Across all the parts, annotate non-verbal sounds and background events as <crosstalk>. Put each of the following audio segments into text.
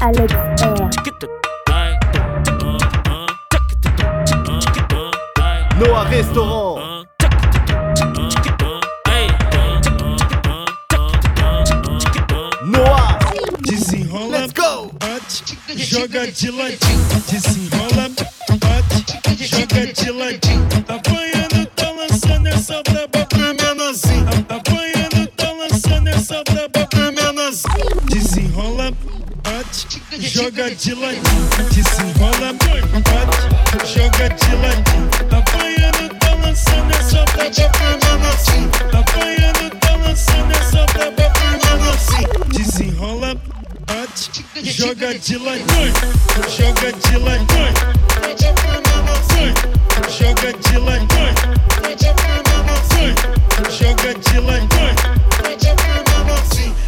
Alex R. Noah Restaurant. Noah. Let's go. Joga de ladinho, desenrola, de ladinho. Apanhando, tá lançando essa braba pro menorzinho. Apanhando, tá lançando essa braba pro menorzinho. Desenrola, bate, joga de ladinho. Desenrola, bate, joga de ladinho. Apanhando, tá lançando essa braba pro menorzinho. Apanhando, tá lançando essa braba pro menorzinho. Desenrola, bate, joga de ladinho, joga de ladinho, joga de ladinho, joga de ladinho.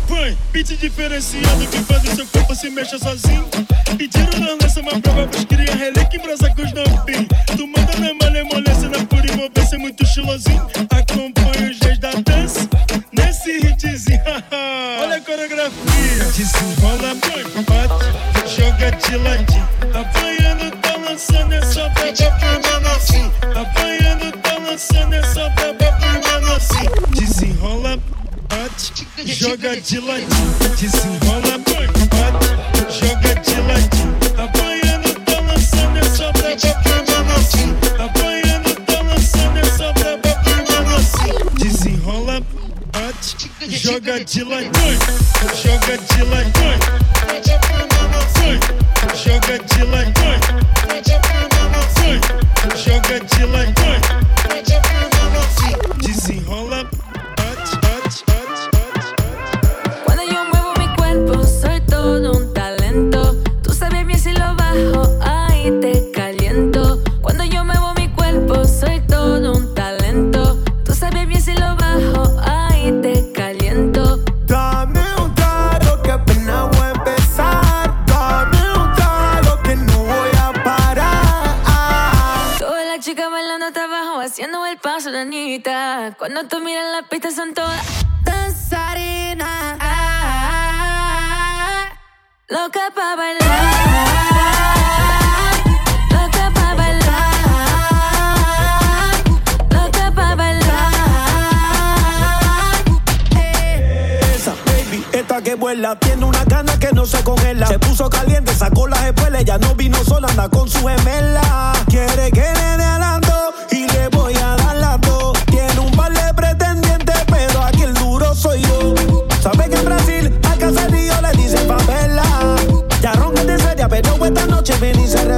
Põe, beat diferenciado que faz o seu corpo se mexa sozinho. Pediram na lança uma prova pros cria relíquia em brasa com os novinhos. Tu manda na malemolência, na pura envolvência, muito estilosinho. Acompanha os reis da dança nesse hitzinho. <laughs> Olha a coreografia. Desenrola, bate, joga de ladinho. You like. Cuando tú miras la pista son todas danzarinas. Ah, pa' bailar. Loca pa' bailar. Que vuela, tiene una gana que no se congela. Se puso caliente, sacó las espuelas, ya no vino sola, anda con su gemela. Quiere que le dé alando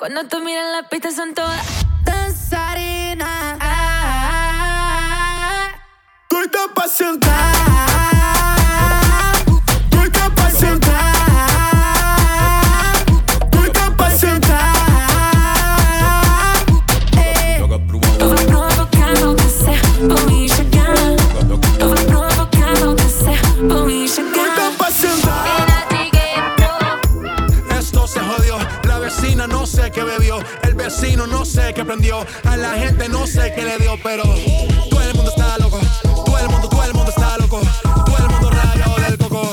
Cuando tú miras la pista son todas danzarinas. Ah, Doida pra sentar. Doida a la gente no sé qué le dio, pero todo el mundo está loco, todo el mundo, todo el mundo está loco, todo el mundo rayado del coco.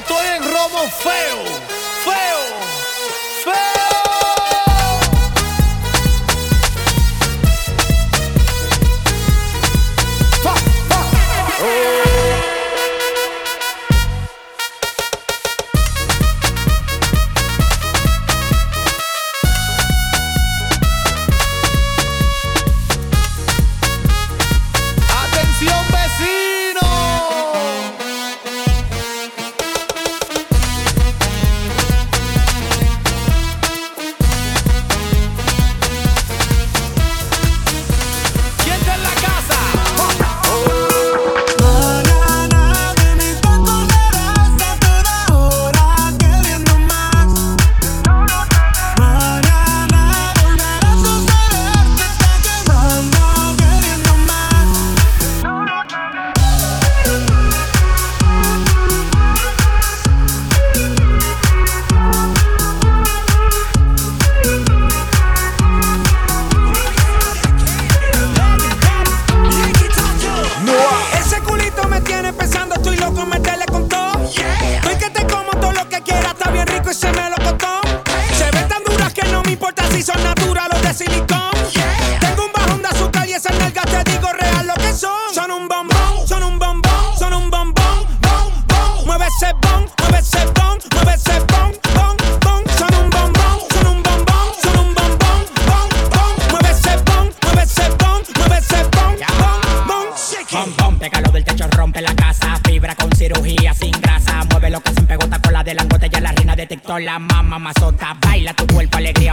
estoy en romo feo.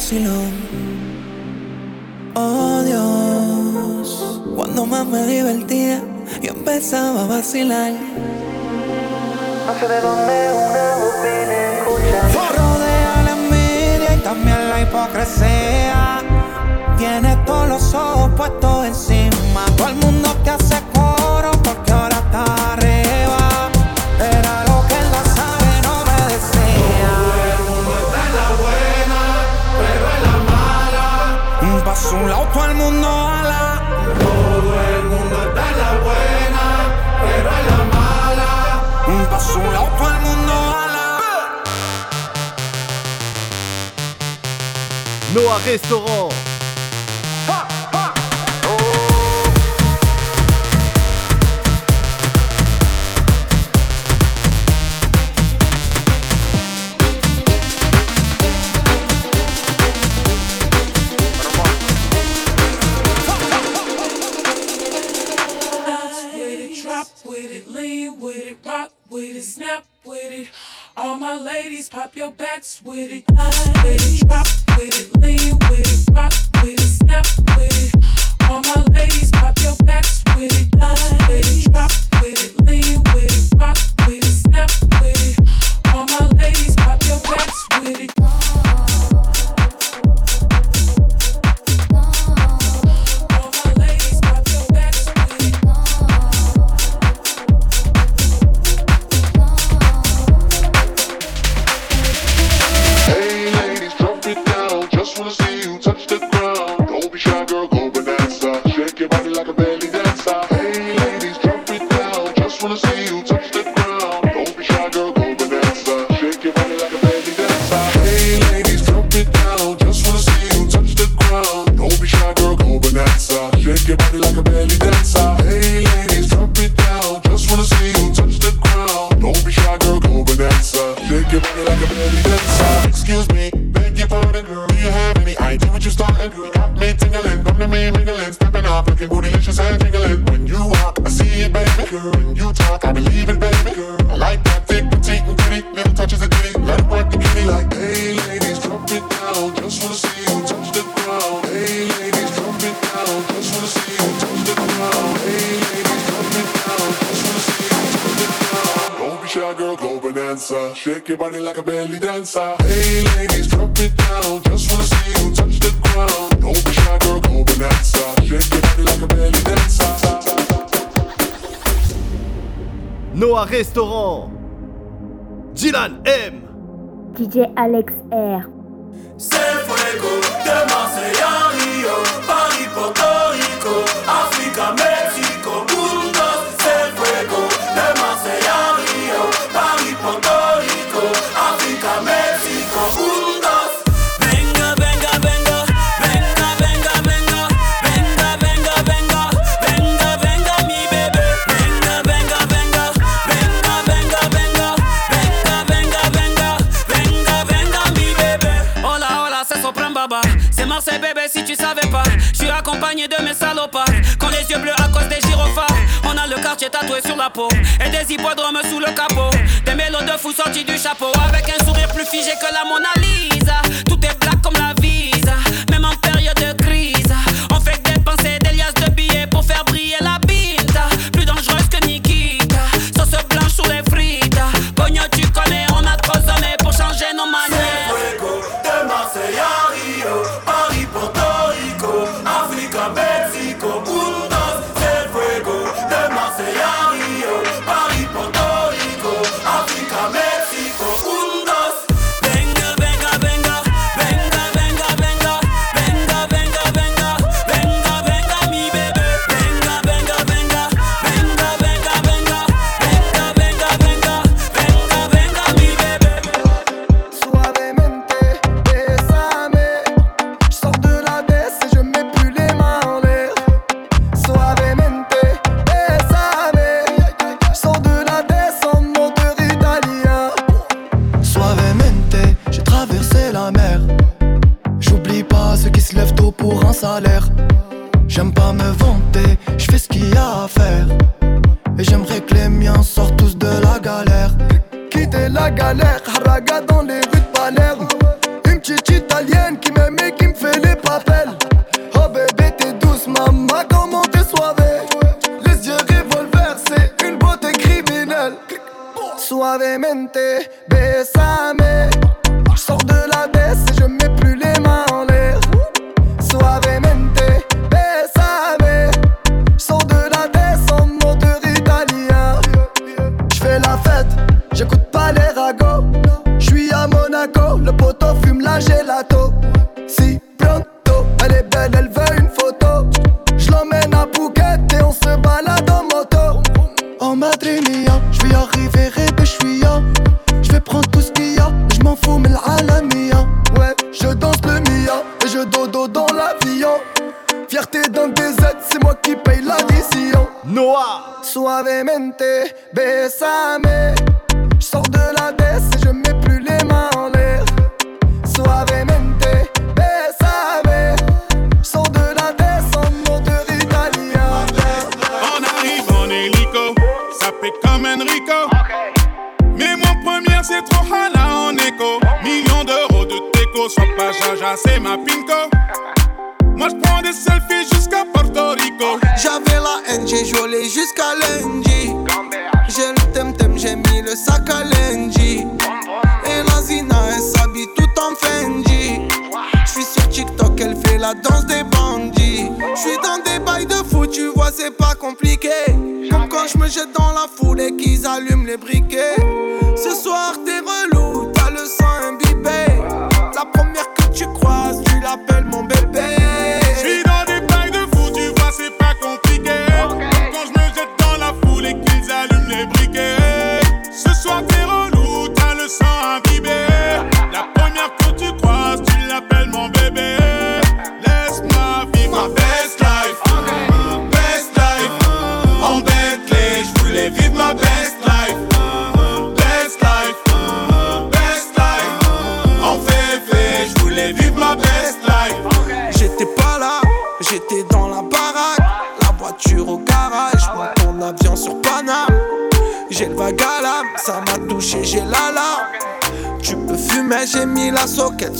vacilón. Oh Dios, cuando más me divertía, yo empezaba a vacilar. No sé de dónde una voz viene escuchar. Rodea la envidia y también la hipocresía. Tienes todos los ojos puestos encima. Todo el mundo te hace restaurant. restaurant. Dylan M. DJ Alex R. des hippodromes sous le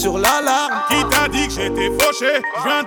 sur l'alarme. Qui t'a dit que j'étais fauché? Je viens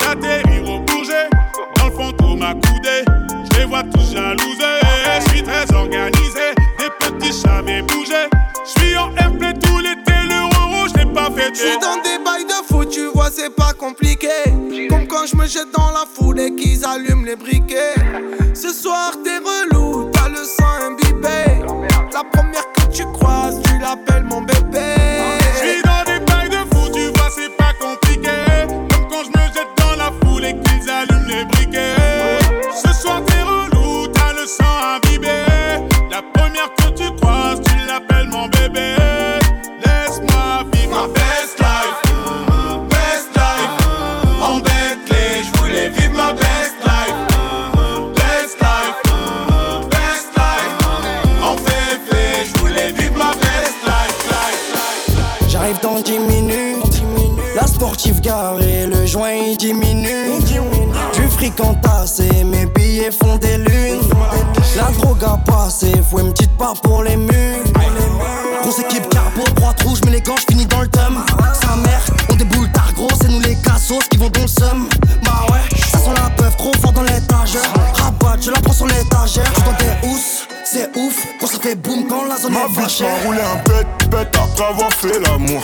m'a roulé un bête, bête après avoir fait l'amour.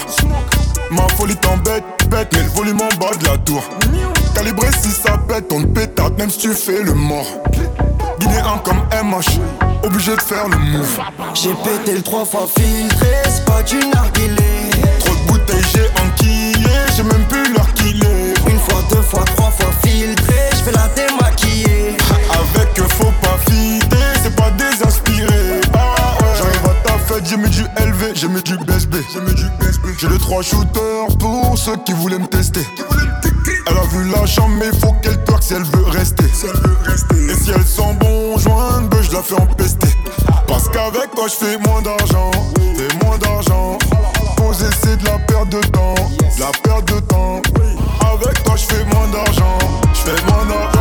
Ma folie t'embête, bête, mais le volume en bas de la tour. Calibré si ça pète, on te pétate, même si tu fais le mort. Guinéen comme MH, obligé de faire le move. J'ai pété le trois fois filtré, c'est pas du narguilé. 3 shooters pour ceux qui voulaient me tester. Elle a vu la chambre, mais faut qu'elle twerk si elle veut rester. Et si elle sent bon joint, je la fais empester. Parce qu'avec toi, je fais moins d'argent. Fais moins d'argent. Poser, c'est de la perte de temps. De la perte de temps. Avec toi, je fais moins d'argent. Je fais moins d'argent.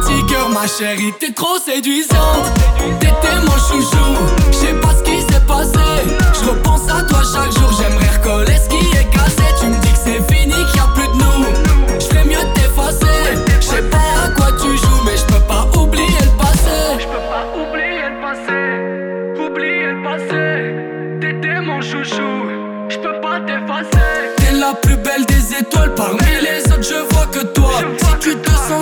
Petit ma chérie T'es trop séduisante. T'étais mon chouchou Je sais pas ce qui s'est passé. Je repense à toi chaque jour J'aimerais recoller ce qui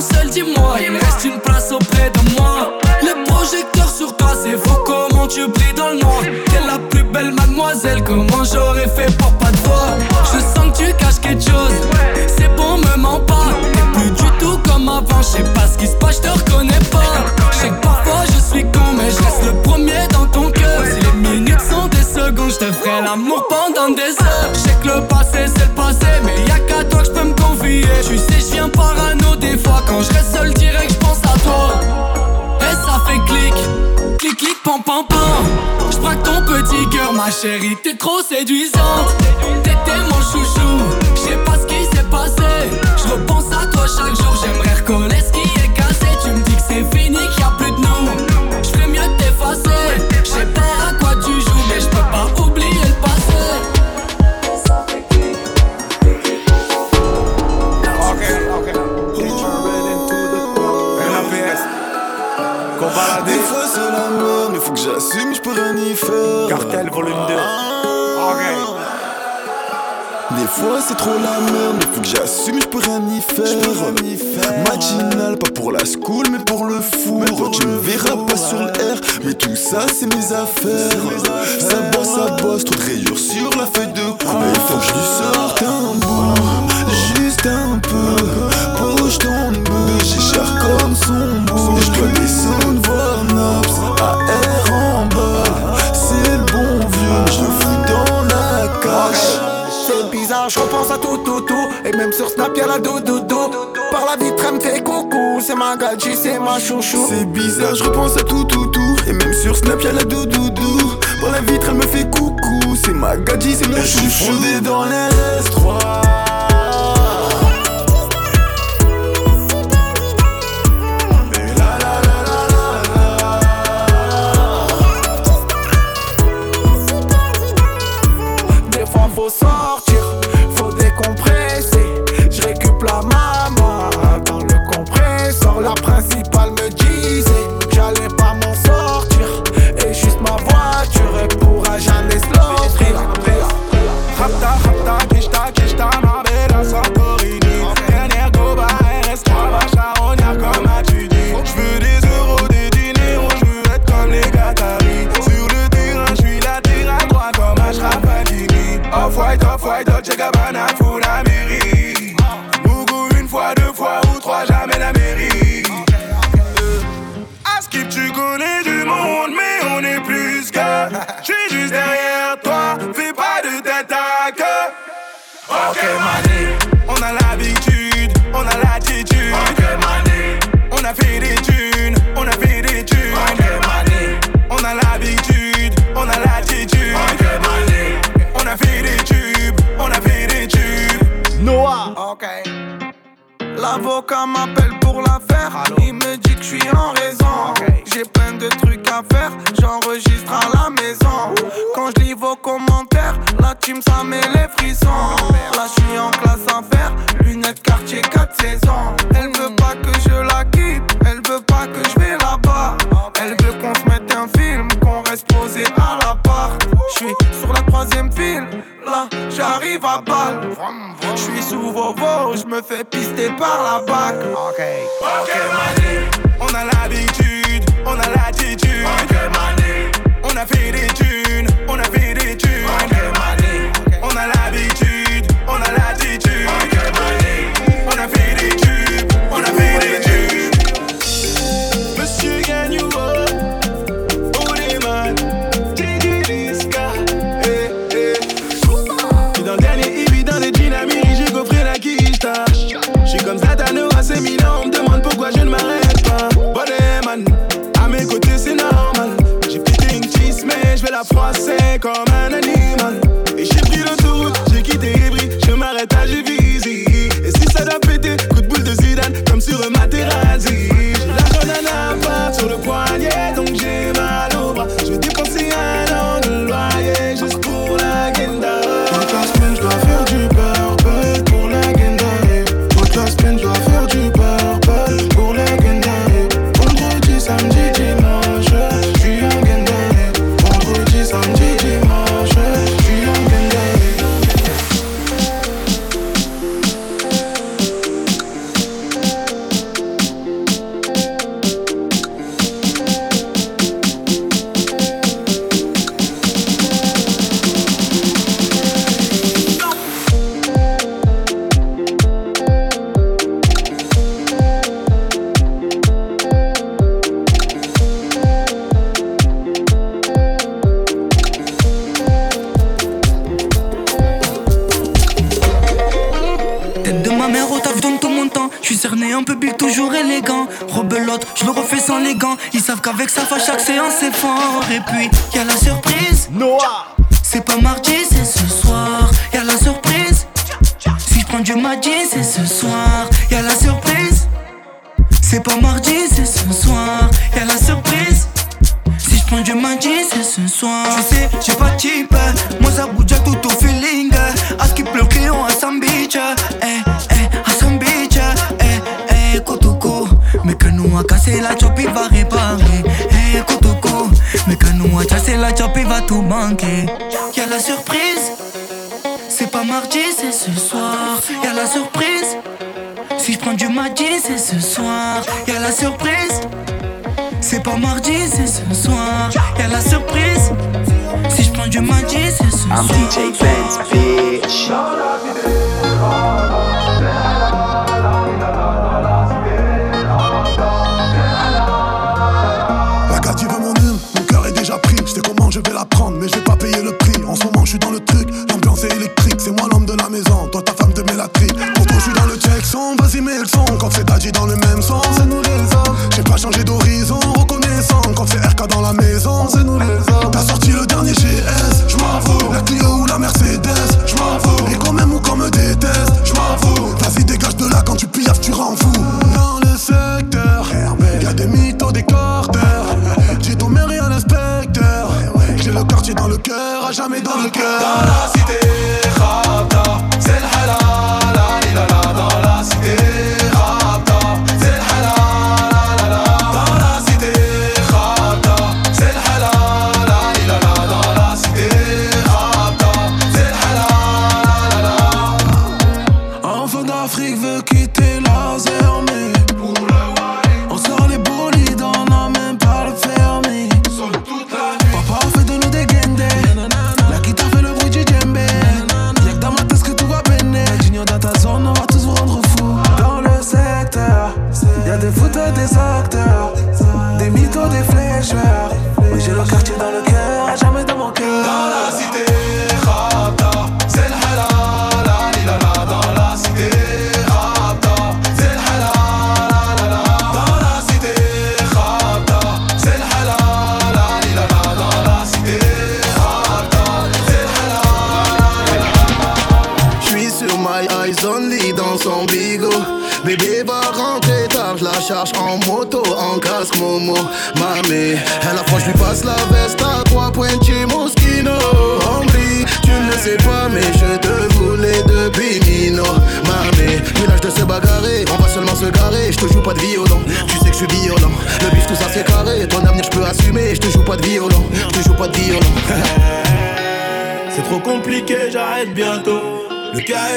seul dis-moi. Il reste une place auprès de moi. Le projecteur sur toi c'est fou comment tu brilles dans le noir? T'es la plus belle mademoiselle Comment j'aurais fait pour pas te voir pendant des heures. Je sais que le passé c'est le passé Mais y'a qu'à toi que je peux me confier. Tu sais je viens parano des fois. Quand je reste seul direct je pense à toi. Et ça fait clic Clic clic pam pam pam. Je ton petit cœur ma chérie T'es trop séduisante. T'étais mon chouchou Je sais pas ce qui s'est passé. Je repense à toi chaque jour J'aimerais recoller volume 2. Des fois c'est trop la merde, mais faut que j'assume, je peux rien y faire. Matinal, pas pour la school, mais pour le four. tu me verras pas sur le R, mais tout ça c'est mes affaires. Ça bosse, ça bosse, trop de rayures sur la feuille de cours. Il faut que je lui sorte un bout, juste un peu. Poche ton bœuf, j'ai cher comme son je repense à tout, tout, tout. Et même sur Snap, y'a la doudoudou. Par la vitre, elle me fait coucou. C'est ma gadji, c'est ma chouchou. C'est bizarre, je repense à tout, tout, tout. Et même sur Snap, y'a la doudoudou. Par la vitre, elle me fait coucou. C'est ma gadji, c'est mon Et je suis chouchou. dans les S3. Des fois faut sortir, L'avocat m'appelle pour l'affaire. Il me dit que je suis en raison. J'ai plein de trucs à faire. J'enregistre à la maison. Quand je lis vos commentaires, la team ça met les frissons. Là je suis en classe à faire. Lunettes quartier 4 saisons. Elle veut pas que je la quitte. Elle veut pas que je vais là-bas. Elle veut qu'on se mette un film. Qu'on reste posé à la part. Je suis sur la troisième file j'arrive à balle. J'suis sous vos je j'me fais pister par la bac. Ok, ok,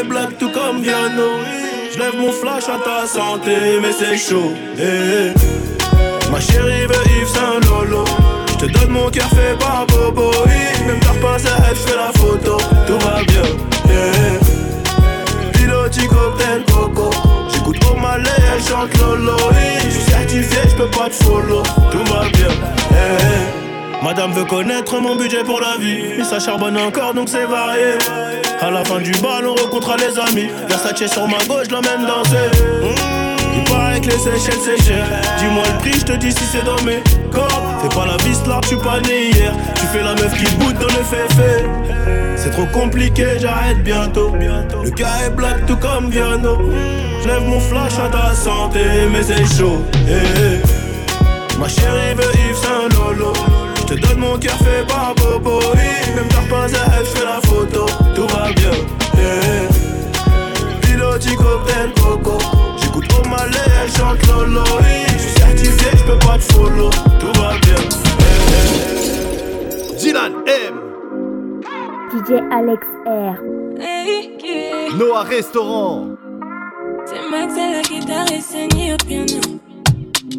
Le cas est black tout comme Viano. Je lève mon flash à ta santé, mais c'est chaud. eh. Ma chérie veut Yves Saint Lolo. Je te donne mon cœur fait par Bobo. Même t'as pas je fais la photo. Tout va bien. eh. Piloti cocktail coco. J'écoute O'Malley, elle chante Lolo. Je suis certifié, je peux pas te follow. Tout va bien. Madame veut connaître mon budget pour la vie. Mais ça charbonne encore donc c'est varié. À la fin du bal, on rencontrera les amis. Versace sur ma gauche, je l'emmène danser. Mmh, il paraît que les Seychelles c'est cher. Dis-moi le prix, je te dis si c'est dans mes cordes. Fais pas la vis là, tu pas né hier. Tu fais la meuf qui boude dans le féfé. C'est trop compliqué, j'arrête bientôt. Le cas est black tout comme Viano. Je lève mon flash à ta santé, mais c'est chaud. eh, eh. Ma chérie veut Yves Saint Lolo. Je te donne mon cœur fait par Bobo. oui. Même t'as pas à elle, fais la photo. Tout va bien. eh. Piloti cocktail coco. J'écoute O'Malley, elle chante Lolo. oui. Je suis certifié, je peux pas te follow. Tout va bien. Dylan M. DJ Alex R. Noah Restaurant. C'est Max à la guitare et au piano.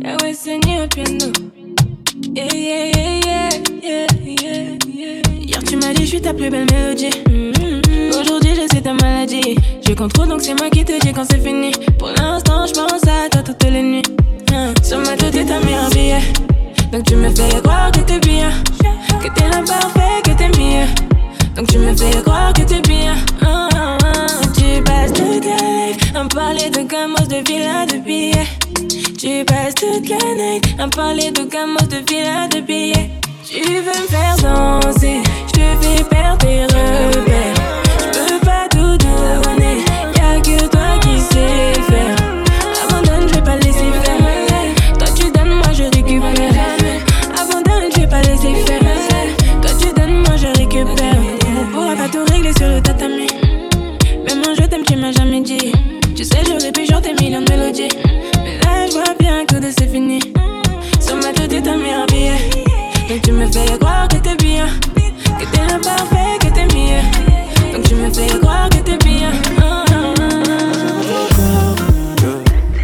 Yeah, ouais, au piano. Yeah, yeah, yeah, yeah, yeah, yeah. Hier, tu m'as dit, je suis ta plus belle mélodie. Mm-hmm. Aujourd'hui, je sais ta maladie. Je contrôle, donc c'est moi qui te dis quand c'est fini. Pour l'instant, je pense à toi toutes les nuits. Hein. Sur ma tête, t'as mis un billet. Donc tu me fais croire que t'es bien. Que t'es l'imparfait, que t'es mieux. Donc tu me fais croire que t'es bien. Ah, ah, passes toute la life à parler de gamos, de villas, de billets. Tu passes toute la night à parler de gamos, de villas, de billets. Tu veux me faire danser, je te fais perdre tes repères. Que c'est fini. Sur ma tête, t'as mis un billet. Donc tu me fais croire que t'es bien. Que t'es l'imparfait, que t'es mieux. Donc tu me fais croire que t'es bien. Ah.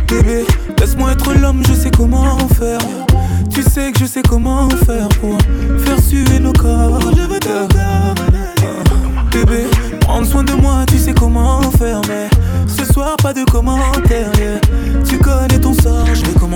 Bébé, laisse-moi être l'homme, je sais comment faire. Tu sais que je sais comment faire pour faire suer nos corps. Je veux ton corps. Ah, Bébé, prendre soin de moi, tu sais comment faire. Mais ce soir, pas de commentaires. yeah. Tu connais ton sort, je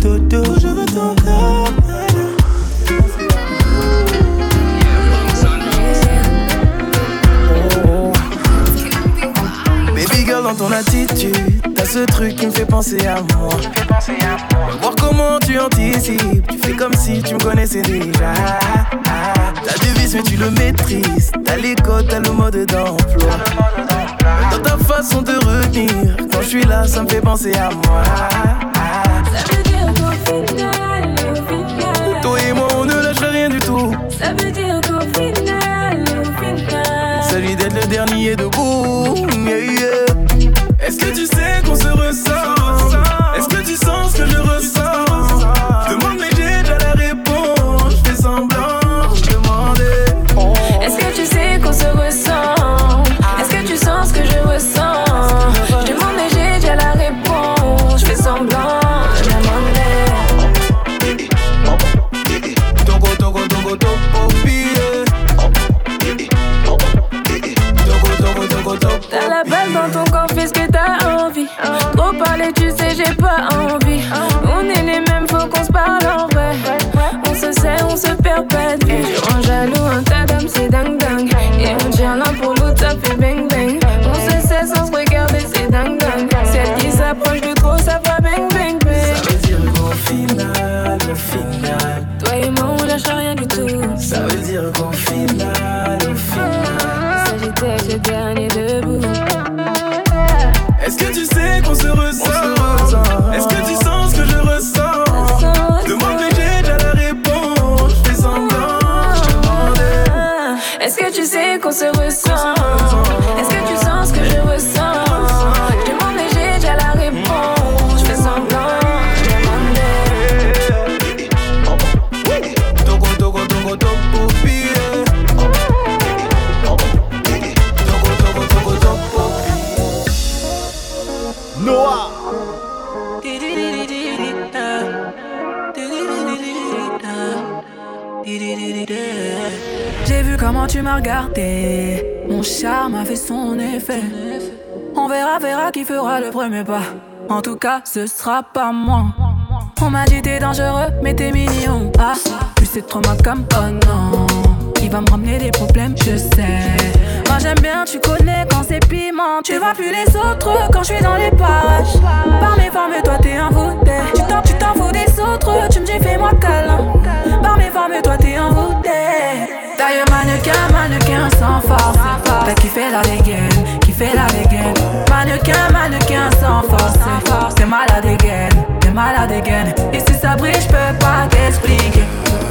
dodo. Je veux girl dans ton attitude T'as ce truc qui me fait penser à moi. Voir comment tu anticipes. Tu fais comme si tu me connaissais déjà. T'as des vices mais tu le maîtrises. T'as les codes, t'as le mode d'emploi. Dans ta façon de retenir Quand je suis là ça me fait penser à moi Ça veut dire qu'au final, au final. Celui des dernier debout. Fera le premier pas. En tout cas, ce sera pas moi. On m'a dit t'es dangereux, mais t'es mignon. Ah, plus c'est trop mal comme oh non. Il va me ramener des problèmes, je sais. Moi j'aime bien, tu connais quand c'est piment. Tu vois plus les autres quand je suis dans les parages. Par mes formes, toi t'es un voûté. Tu t'en, tu t'en fous des autres, tu me dis fais-moi câlin. Par mes formes, toi t'es un voûté. Taille mannequin, mannequin sans force. T'as kiffé la dégaine, kiffé la dégaine. Mannequin, mannequin sans force. T'es malade again, t'es malade again. Et si ça brille, je peux pas t'expliquer.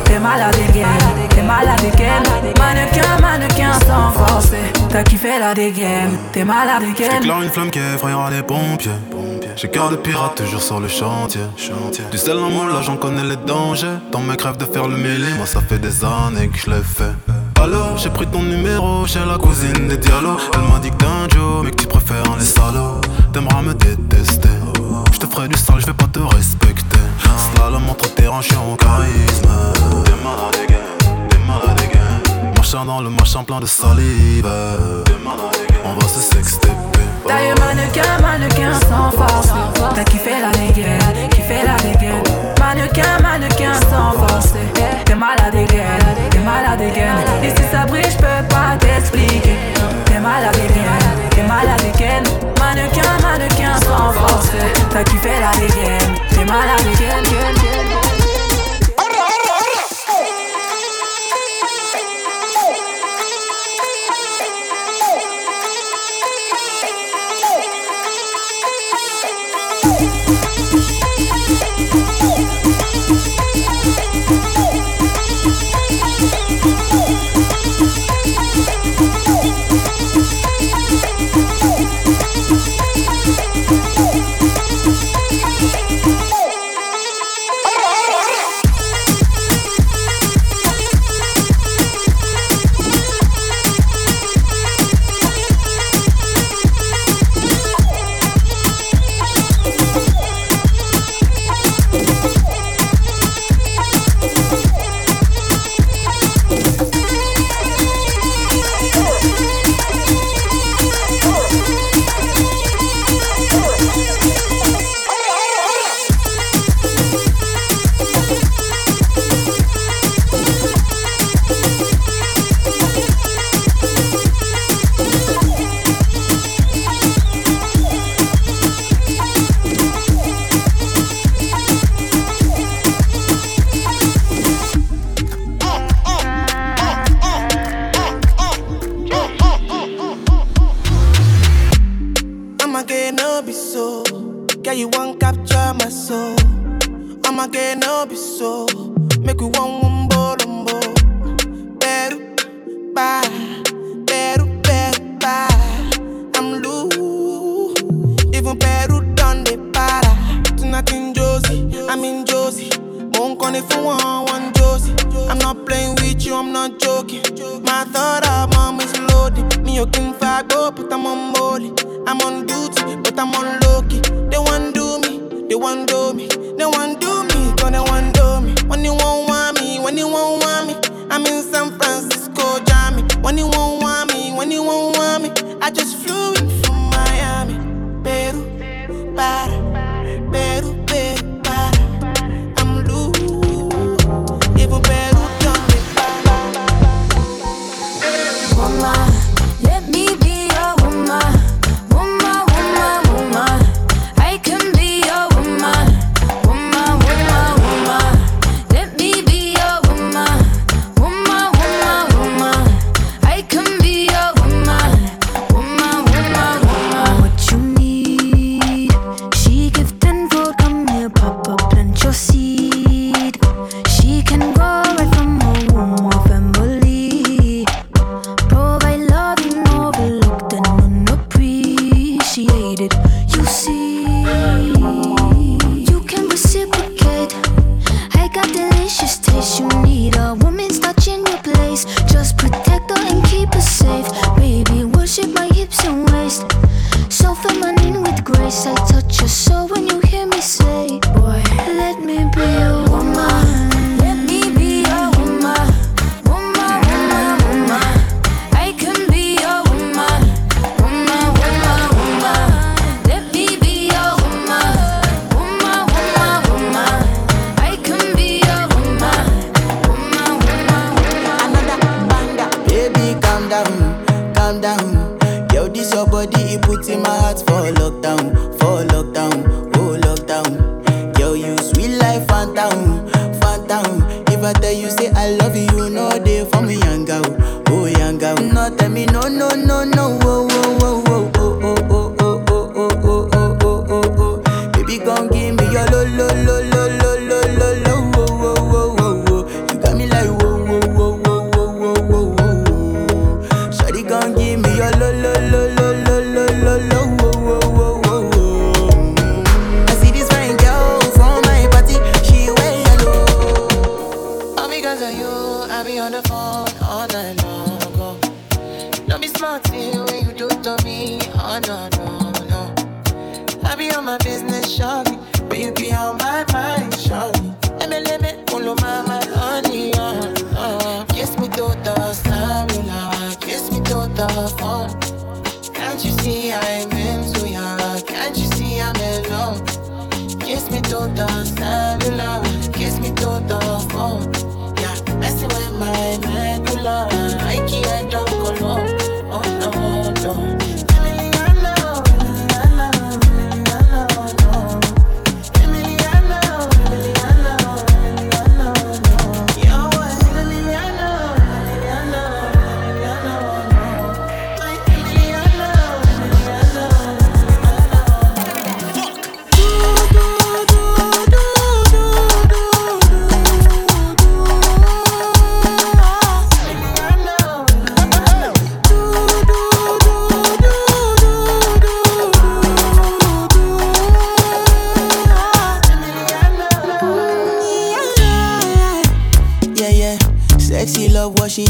T'es malade again, t'es malade again. Mannequin, mannequin sans force. T'as kiffé la dégaine, t'es malade again. J'éclaire une flamme qui effrayera les pompiers. J'ai cœur de pirate toujours sur le chantier. Du sel en moi, là j'en connais les dangers. Dans mes rêves de faire le mêlé, moi ça fait des années que je l'ai fait. Alors j'ai pris ton numéro chez la cousine des dialogues. Elle m'a dit que t'es un Joe, mais que tu préfères les salauds. T'aimeras me détester. Je te ferai du sale, je vais pas te respecter. Slalom entre tes hanches en charisme. T'es malade again, t'es malade again. Marchant dans le machin plein de salive. On va se sexter. Taille mannequin, mannequin sans force. T'as kiffé la dégaine, kiffé la dégaine. Mannequin, mannequin sans force. T'es malade again, t'es malade again. Et si ça brille, je peux pas t'expliquer. T'es malade again, t'es malade again. Mannequin, mannequin sans force. T'as kiffé la dégaine, t'es malade again.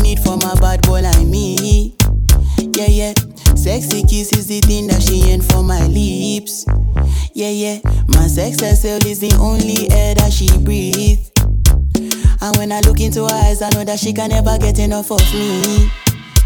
need for my bad boy like me. Yeah, yeah. Sexy kiss is the thing that she ain't for my lips. Yeah, yeah. My sex herself is the only air that she breathes. And when I look into her eyes, I know that she can never get enough of me.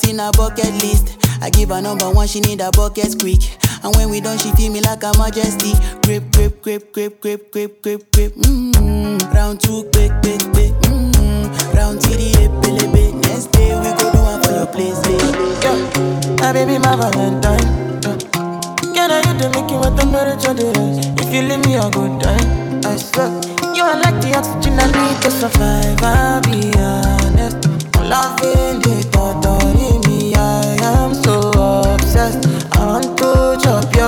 what in a bucket list. I give her number one, she need a bucket quick. And when we done, she feel me like a majesty. Grip, grip, grip, grip, grip, grip, grip, grip. Mmm. Round two, quick, quick, quick. Mmm. Round three, the epilebe. Next day, we go do one for your place. Yeah. My baby, my Valentine. Yeah. Can I you to make you what temperature there is? If you leave me, I'll go die. I swear. You are like the oxygen I need to survive. I'll be honest. I'm loving the thought of obsessed. I want to chop your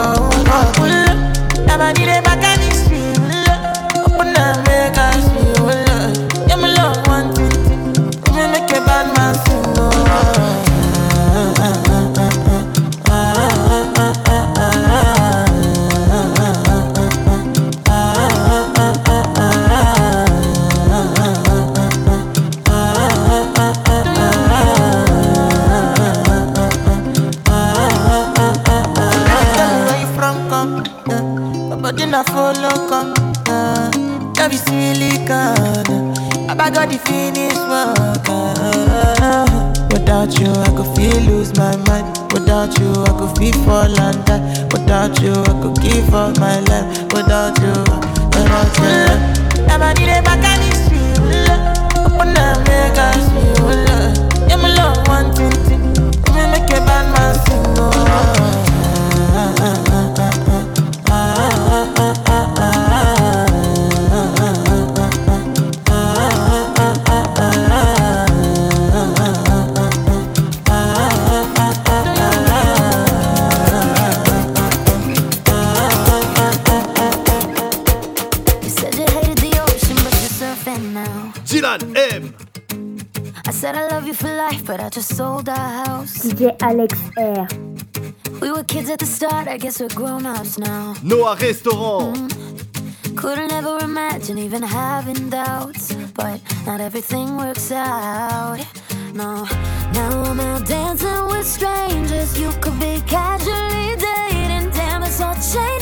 Follow, come. Yeah. Don't be silicon. I got the finish work. ah. Without you, I could feel lose my mind. Without you, I could feel fall and die. Without you, I could give up my life. Without you, without you. Never did it back DJ Alex R. We were kids at the start, I guess we're grown ups now. Noah Restaurant. Mm. Couldn't ever imagine even having doubts, but not everything works out. No, now I'm out dancing with strangers. You could be casually dating. Damn, it's all changing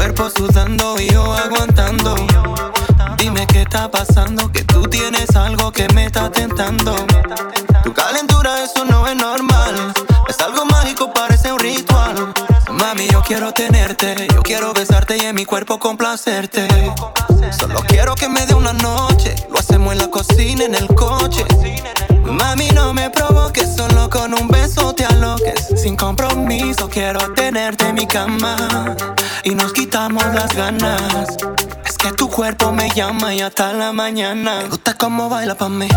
cuerpo sudando y yo aguantando. Dime qué está pasando, que tú tienes algo que me está tentando. Tu calentura, eso no es normal. Es algo mágico, parece un ritual. Mami, yo quiero tenerte, yo quiero besarte y en mi cuerpo complacerte. Solo quiero que me dé una noche, lo hacemos en la cocina, en el coche. Mami, no me provoques, solo con un beso te. Sin compromiso, quiero tenerte en mi cama. Y nos quitamos las ganas. Es que tu cuerpo me llama y hasta la mañana. Me gusta cómo baila pa' mí.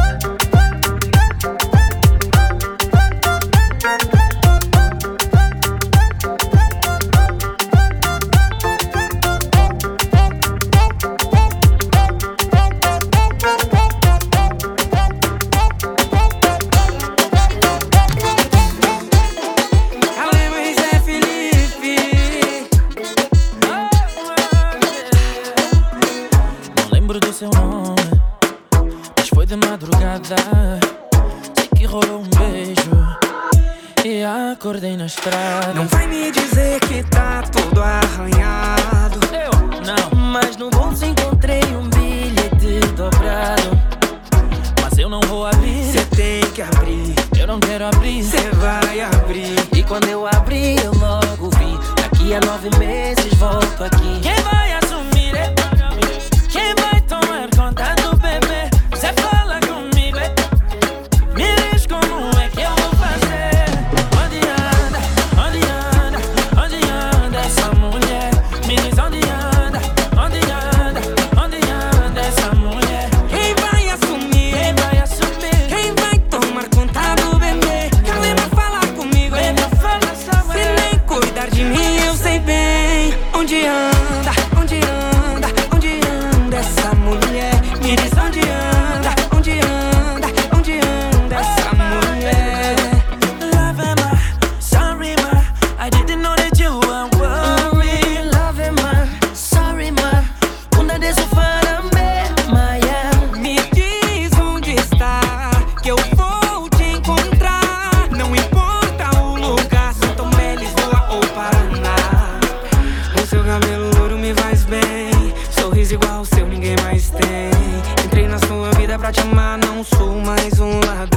Madrugada. Sei que rolou um beijo e acordei na estrada. Não vai me dizer que tá todo arranhado. Eu não, mas no bolso encontrei um bilhete dobrado. Mas eu não vou abrir. Cê tem que abrir. Eu não quero abrir. Cê vai abrir. E quando eu abri, eu logo vi. Daqui a nove meses volto aqui. Quem vai cabelo louro me faz bem. Sorriso igual o seu, ninguém mais tem. Entrei na sua vida pra te amar, não sou mais um ladrão.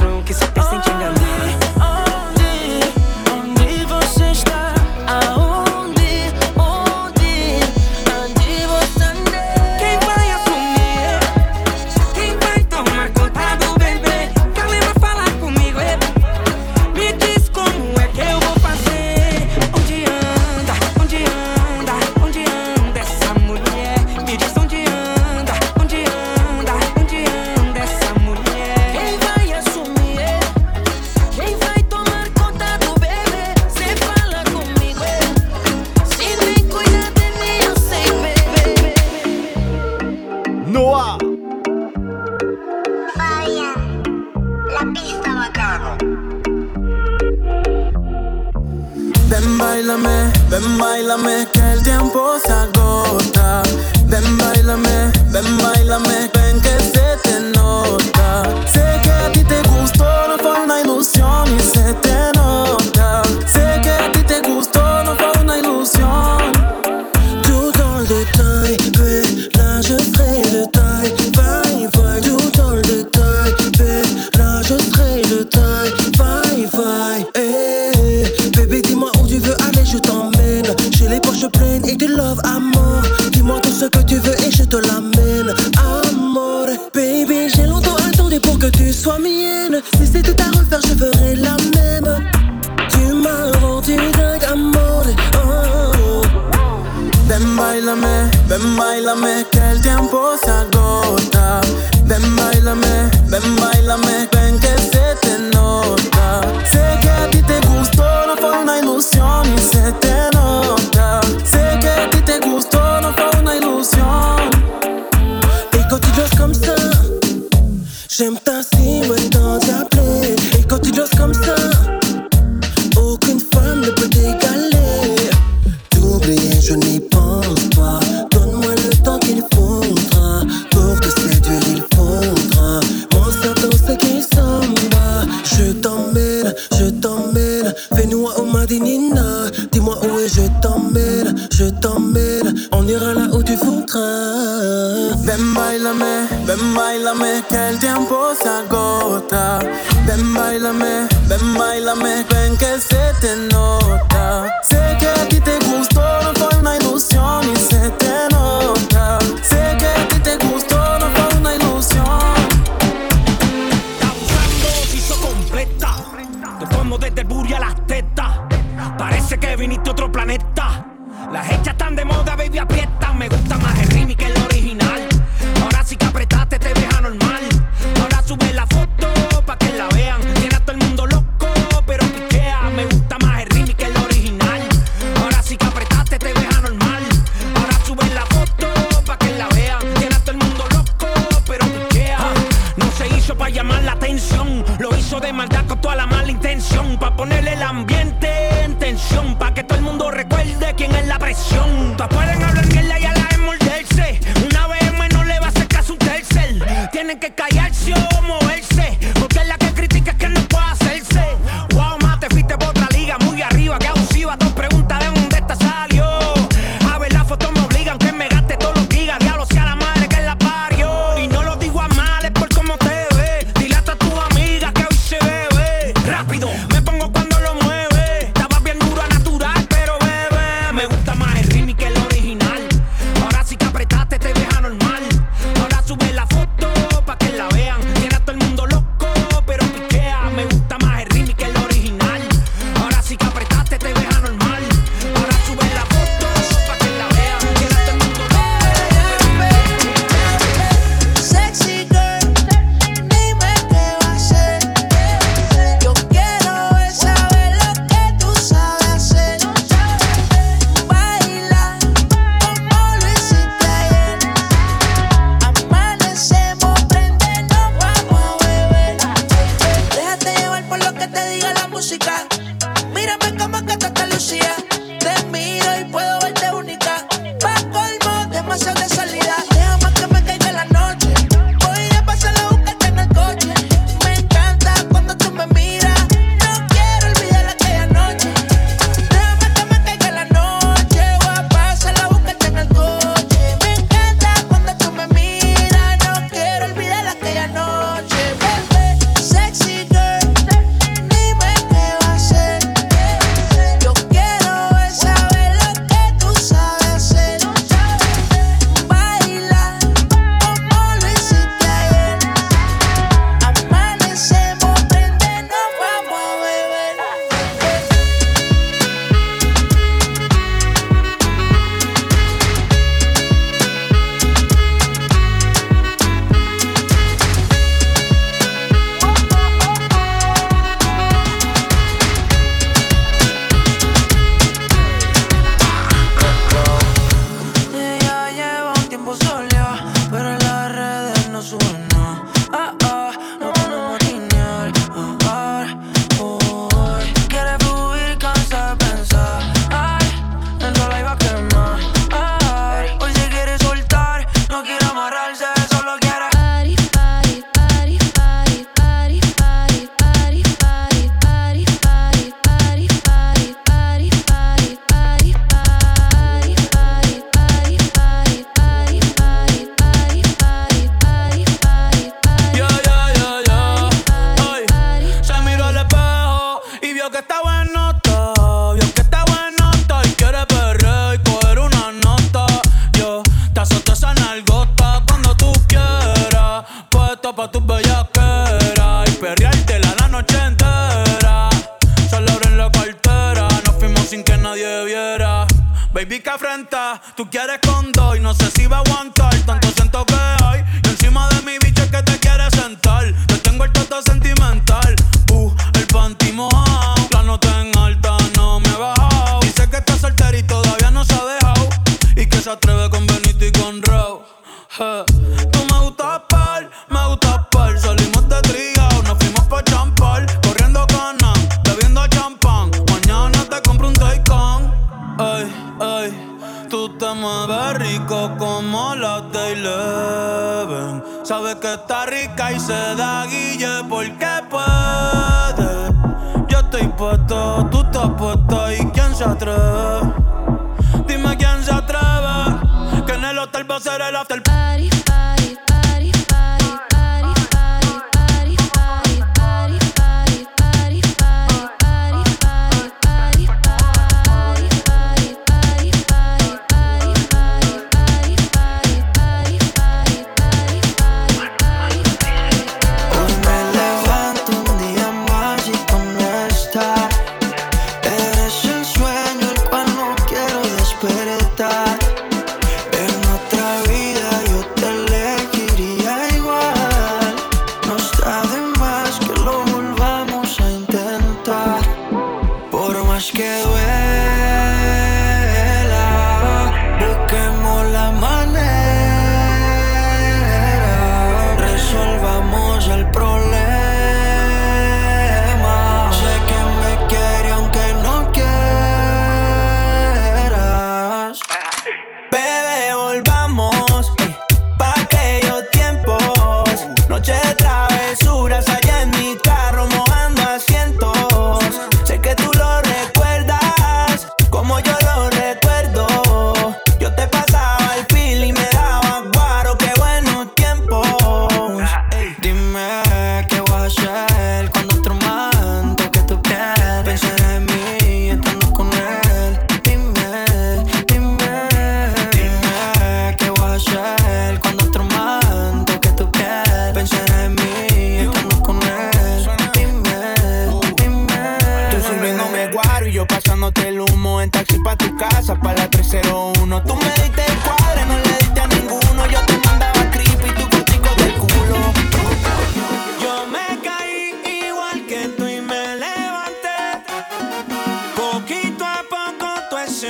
On ira là où tu voudras. Ven, bailame, ven, bailame, que el tiempo se agota. Ven, bailame, ven, bailame, ven que se te nota. Sé Que está rica y se da guille porque puede. Yo estoy puesto, tú estás puesto y quién se atreve. Dime quién se atreve. Que en el hotel va a ser el after party.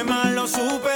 mal lo supe.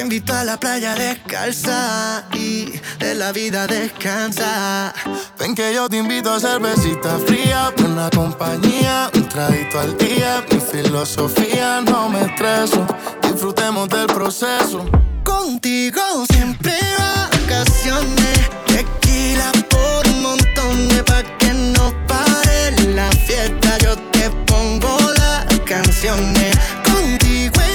Te invito a la playa descalza y de la vida descansa. Ven que yo te invito a cervecita fría, buena compañía, un traguito al día. Mi filosofía no me estreso, disfrutemos del proceso. Contigo siempre vacaciones, tequila por un montón de pa' que no pare la fiesta. Yo te pongo las canciones contigo.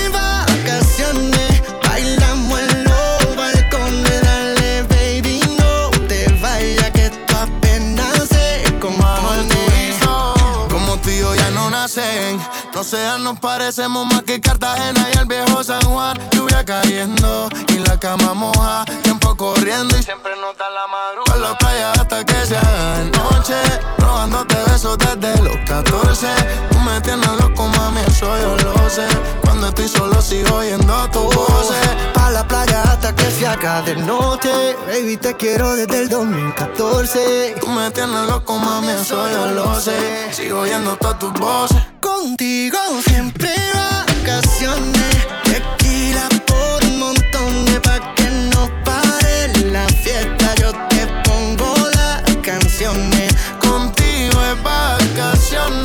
saying No seas, nos parecemos más que Cartagena y el viejo San Juan. Lluvia cayendo y la cama moja. Tiempo corriendo y siempre nota la madrugada. Con la playa hasta que se haga de noche. Robándote besos desde los 14. Tú me tienes loco, mami, eso yo lo sé. Cuando estoy solo sigo oyendo tu voz. Pa' la playa hasta que se haga de noche. Baby, te quiero desde el 2014. Tú me tienes loco, mami, eso yo lo sé. Sigo oyendo todas tus voces. Contigo contigo siempre vacaciones. Tequila por un montón de pa' que no pare la fiesta. Yo te pongo las canciones. Contigo es vacaciones.